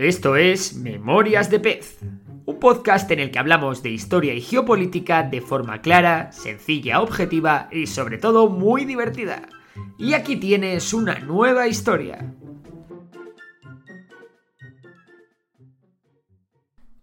Esto es Memorias de Pez, un podcast en el que hablamos de historia y geopolítica de forma clara, sencilla, objetiva y sobre todo muy divertida. Y aquí tienes una nueva historia.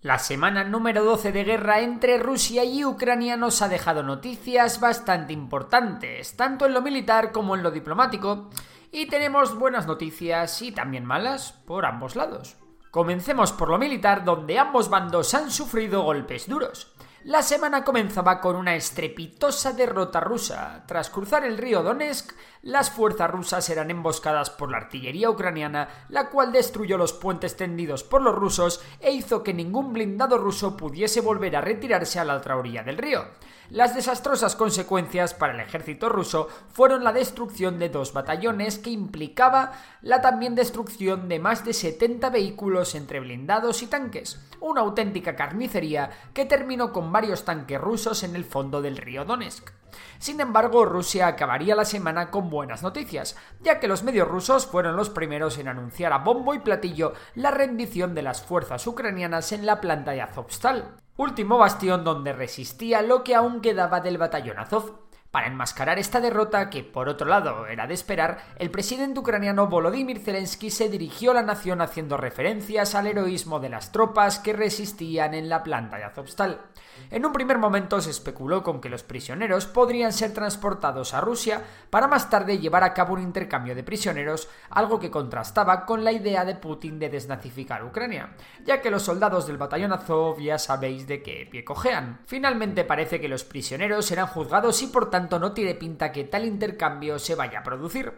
La semana número 12 de guerra entre Rusia y Ucrania nos ha dejado noticias bastante importantes, tanto en lo militar como en lo diplomático, y tenemos buenas noticias y también malas por ambos lados. Comencemos por lo militar, donde ambos bandos han sufrido golpes duros. La semana comenzaba con una estrepitosa derrota rusa. Tras cruzar el río Donetsk, las fuerzas rusas eran emboscadas por la artillería ucraniana, la cual destruyó los puentes tendidos por los rusos e hizo que ningún blindado ruso pudiese volver a retirarse a la otra orilla del río. Las desastrosas consecuencias para el ejército ruso fueron la destrucción de dos batallones que implicaba la también destrucción de más de 70 vehículos entre blindados y tanques, una auténtica carnicería que terminó con varios tanques rusos en el fondo del río Donetsk. Sin embargo, Rusia acabaría la semana con buenas noticias, ya que los medios rusos fueron los primeros en anunciar a bombo y platillo la rendición de las fuerzas ucranianas en la planta de Azovstal último bastión donde resistía lo que aún quedaba del batallón Azov. Para enmascarar esta derrota, que por otro lado era de esperar, el presidente ucraniano Volodymyr Zelensky se dirigió a la nación haciendo referencias al heroísmo de las tropas que resistían en la planta de Azovstal. En un primer momento se especuló con que los prisioneros podrían ser transportados a Rusia para más tarde llevar a cabo un intercambio de prisioneros, algo que contrastaba con la idea de Putin de desnazificar Ucrania, ya que los soldados del batallón Azov ya sabéis de qué pie cojean. Finalmente parece que los prisioneros serán juzgados y por tanto no tiene pinta que tal intercambio se vaya a producir.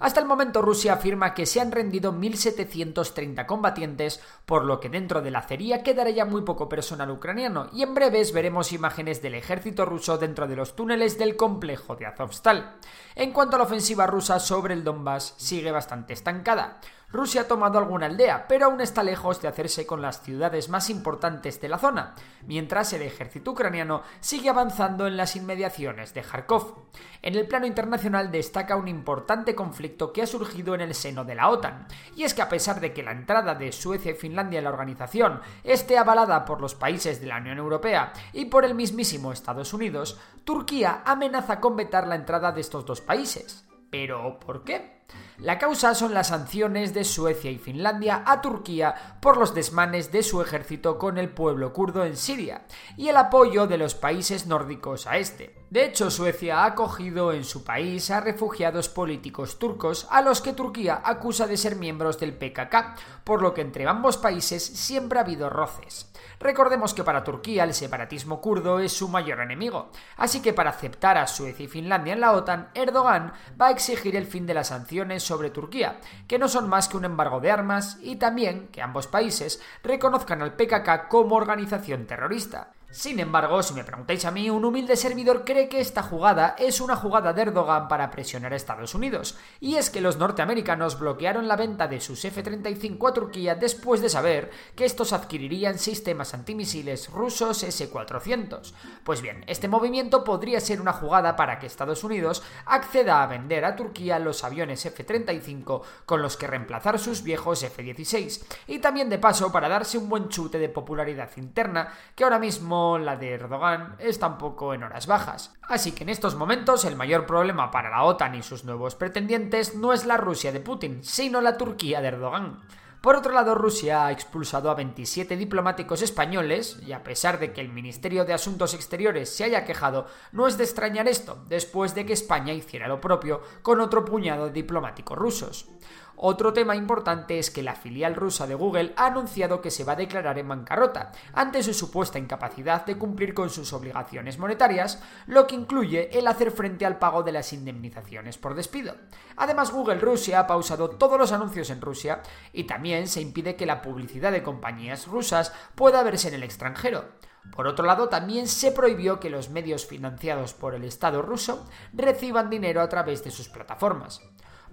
Hasta el momento Rusia afirma que se han rendido 1.730 combatientes, por lo que dentro de la acería quedará ya muy poco personal ucraniano y en breve veremos imágenes del ejército ruso dentro de los túneles del complejo de Azovstal. En cuanto a la ofensiva rusa sobre el Donbass, sigue bastante estancada. Rusia ha tomado alguna aldea, pero aún está lejos de hacerse con las ciudades más importantes de la zona, mientras el ejército ucraniano sigue avanzando en las inmediaciones de Kharkov. En el plano internacional destaca un importante conflicto que ha surgido en el seno de la OTAN, y es que a pesar de que la entrada de Suecia y Finlandia en la organización esté avalada por los países de la Unión Europea y por el mismísimo Estados Unidos, Turquía amenaza con vetar la entrada de estos dos países. ¿Pero por qué? La causa son las sanciones de Suecia y Finlandia a Turquía por los desmanes de su ejército con el pueblo kurdo en Siria y el apoyo de los países nórdicos a este. De hecho, Suecia ha acogido en su país a refugiados políticos turcos a los que Turquía acusa de ser miembros del PKK, por lo que entre ambos países siempre ha habido roces. Recordemos que para Turquía el separatismo kurdo es su mayor enemigo, así que para aceptar a Suecia y Finlandia en la OTAN, Erdogan va a exigir el fin de las sanciones sobre Turquía, que no son más que un embargo de armas, y también que ambos países reconozcan al PKK como organización terrorista. Sin embargo, si me preguntáis a mí, un humilde servidor cree que esta jugada es una jugada de Erdogan para presionar a Estados Unidos, y es que los norteamericanos bloquearon la venta de sus F-35 a Turquía después de saber que estos adquirirían sistemas antimisiles rusos S-400. Pues bien, este movimiento podría ser una jugada para que Estados Unidos acceda a vender a Turquía los aviones F-35 con los que reemplazar sus viejos F-16, y también de paso para darse un buen chute de popularidad interna que ahora mismo la de Erdogan está un poco en horas bajas. Así que en estos momentos el mayor problema para la OTAN y sus nuevos pretendientes no es la Rusia de Putin, sino la Turquía de Erdogan. Por otro lado, Rusia ha expulsado a 27 diplomáticos españoles, y a pesar de que el Ministerio de Asuntos Exteriores se haya quejado, no es de extrañar esto, después de que España hiciera lo propio con otro puñado de diplomáticos rusos. Otro tema importante es que la filial rusa de Google ha anunciado que se va a declarar en bancarrota ante su supuesta incapacidad de cumplir con sus obligaciones monetarias, lo que incluye el hacer frente al pago de las indemnizaciones por despido. Además, Google Rusia ha pausado todos los anuncios en Rusia y también se impide que la publicidad de compañías rusas pueda verse en el extranjero. Por otro lado, también se prohibió que los medios financiados por el Estado ruso reciban dinero a través de sus plataformas.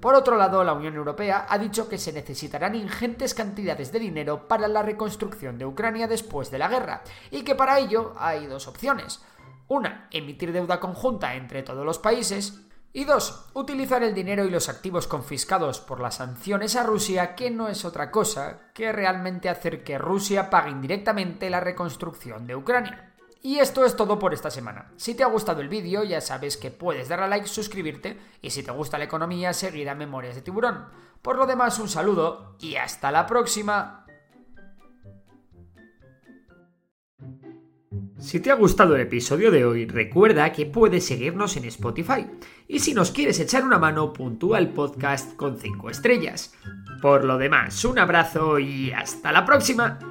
Por otro lado, la Unión Europea ha dicho que se necesitarán ingentes cantidades de dinero para la reconstrucción de Ucrania después de la guerra, y que para ello hay dos opciones. Una, emitir deuda conjunta entre todos los países, y dos, utilizar el dinero y los activos confiscados por las sanciones a Rusia, que no es otra cosa que realmente hacer que Rusia pague indirectamente la reconstrucción de Ucrania. Y esto es todo por esta semana. Si te ha gustado el vídeo, ya sabes que puedes darle a like, suscribirte y si te gusta la economía, seguir a Memorias de Tiburón. Por lo demás, un saludo y hasta la próxima. Si te ha gustado el episodio de hoy, recuerda que puedes seguirnos en Spotify. Y si nos quieres echar una mano, puntúa el podcast con 5 estrellas. Por lo demás, un abrazo y hasta la próxima.